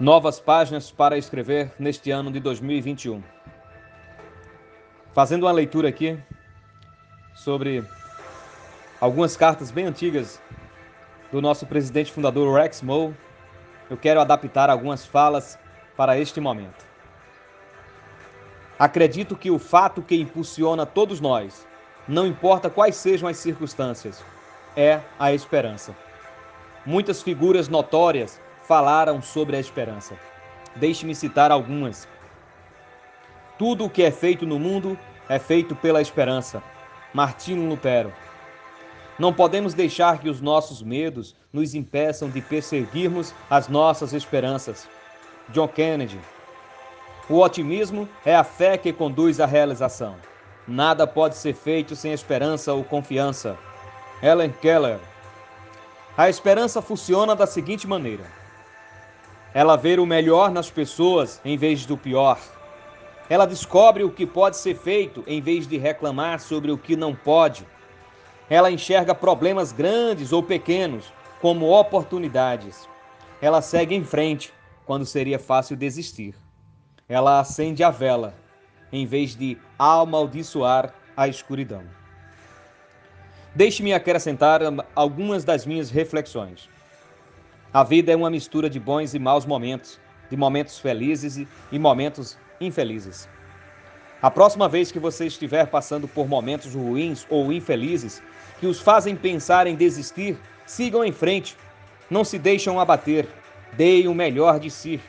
novas páginas para escrever neste ano de 2021. Fazendo uma leitura aqui sobre algumas cartas bem antigas do nosso presidente fundador Rex Moe, eu quero adaptar algumas falas para este momento. Acredito que o fato que impulsiona todos nós, não importa quais sejam as circunstâncias, é a esperança. Muitas figuras notórias falaram sobre a esperança. Deixe-me citar algumas. Tudo o que é feito no mundo é feito pela esperança. Martino Lutero. Não podemos deixar que os nossos medos nos impeçam de perseguirmos as nossas esperanças. John Kennedy. O otimismo é a fé que conduz à realização. Nada pode ser feito sem esperança ou confiança. Helen Keller. A esperança funciona da seguinte maneira: ela vê o melhor nas pessoas em vez do pior. Ela descobre o que pode ser feito em vez de reclamar sobre o que não pode. Ela enxerga problemas grandes ou pequenos como oportunidades. Ela segue em frente quando seria fácil desistir. Ela acende a vela em vez de amaldiçoar a escuridão. Deixe-me acrescentar algumas das minhas reflexões. A vida é uma mistura de bons e maus momentos, de momentos felizes e momentos infelizes. A próxima vez que você estiver passando por momentos ruins ou infelizes que os fazem pensar em desistir, sigam em frente. Não se deixam abater. Deem o melhor de si,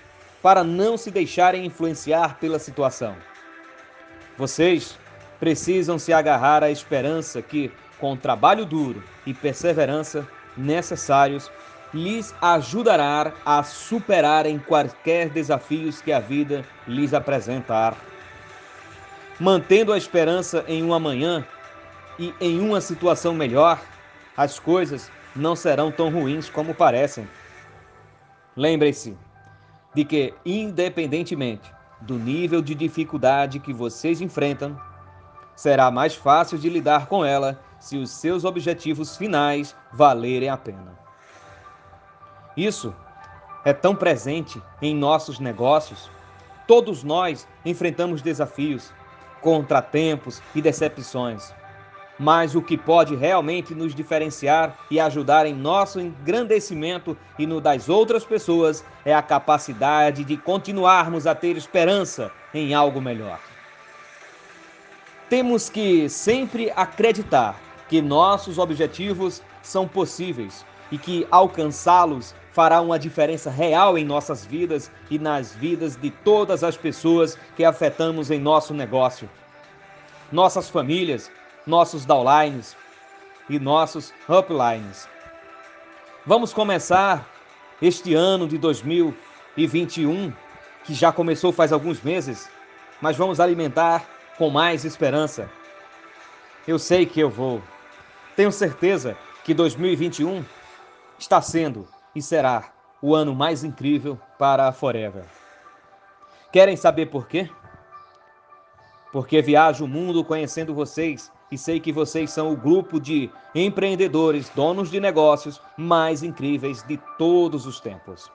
para não se deixarem influenciar pela situação. Vocês precisam se agarrar à esperança que, com trabalho duro e perseverança necessários, lhes ajudará a superarem quaisquer desafios que a vida lhes apresentar. Mantendo a esperança em um amanhã e em uma situação melhor, as coisas não serão tão ruins como parecem. Lembre-se de que, independentemente do nível de dificuldade que vocês enfrentam, será mais fácil de lidar com ela se os seus objetivos finais valerem a pena. Isso é tão presente em nossos negócios. Todos nós enfrentamos desafios, contratempos e decepções. Mas o que pode realmente nos diferenciar e ajudar em nosso engrandecimento e no das outras pessoas é a capacidade de continuarmos a ter esperança em algo melhor. Temos que sempre acreditar que nossos objetivos são possíveis e que alcançá-los fará uma diferença real em nossas vidas e nas vidas de todas as pessoas que afetamos em nosso negócio. Nossas famílias, nossos downlines e nossos uplines. Vamos começar este ano de 2021, que já começou faz alguns meses, mas vamos alimentar com mais esperança. Eu sei que eu vou. Tenho certeza que 2021 está sendo e será o ano mais incrível para a Forever. Querem saber por quê? Porque viajo o mundo conhecendo vocês e sei que vocês são o grupo de empreendedores, donos de negócios mais incríveis de todos os tempos.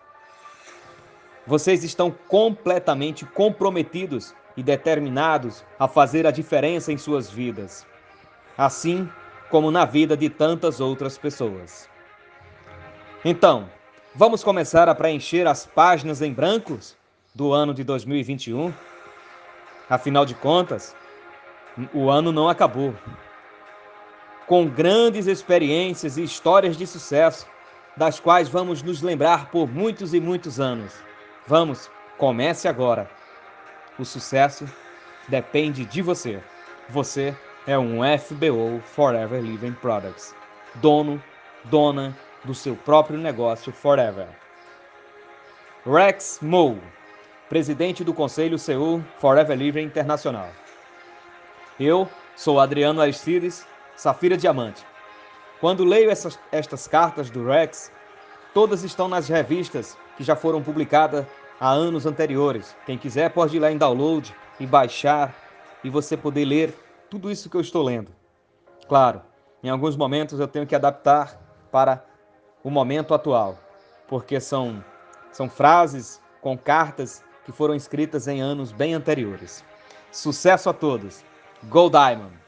Vocês estão completamente comprometidos e determinados a fazer a diferença em suas vidas, assim como na vida de tantas outras pessoas. Então, vamos começar a preencher as páginas em brancos do ano de 2021? Afinal de contas, o ano não acabou. Com grandes experiências e histórias de sucesso, das quais vamos nos lembrar por muitos e muitos anos. Vamos, comece agora. O sucesso depende de você. Você é um FBO Forever Living Products, dono, dona do seu próprio negócio forever. Rex Moe, presidente do Conselho Seul Forever Livre Internacional. Eu sou Adriano Aristides, Safira Diamante. Quando leio essas, estas cartas do Rex, todas estão nas revistas que já foram publicadas há anos anteriores. Quem quiser pode ir lá em download e baixar e você poder ler tudo isso que eu estou lendo. Claro, em alguns momentos eu tenho que adaptar para o momento atual, porque são, são frases com cartas que foram escritas em anos bem anteriores. Sucesso a todos! Go Diamond!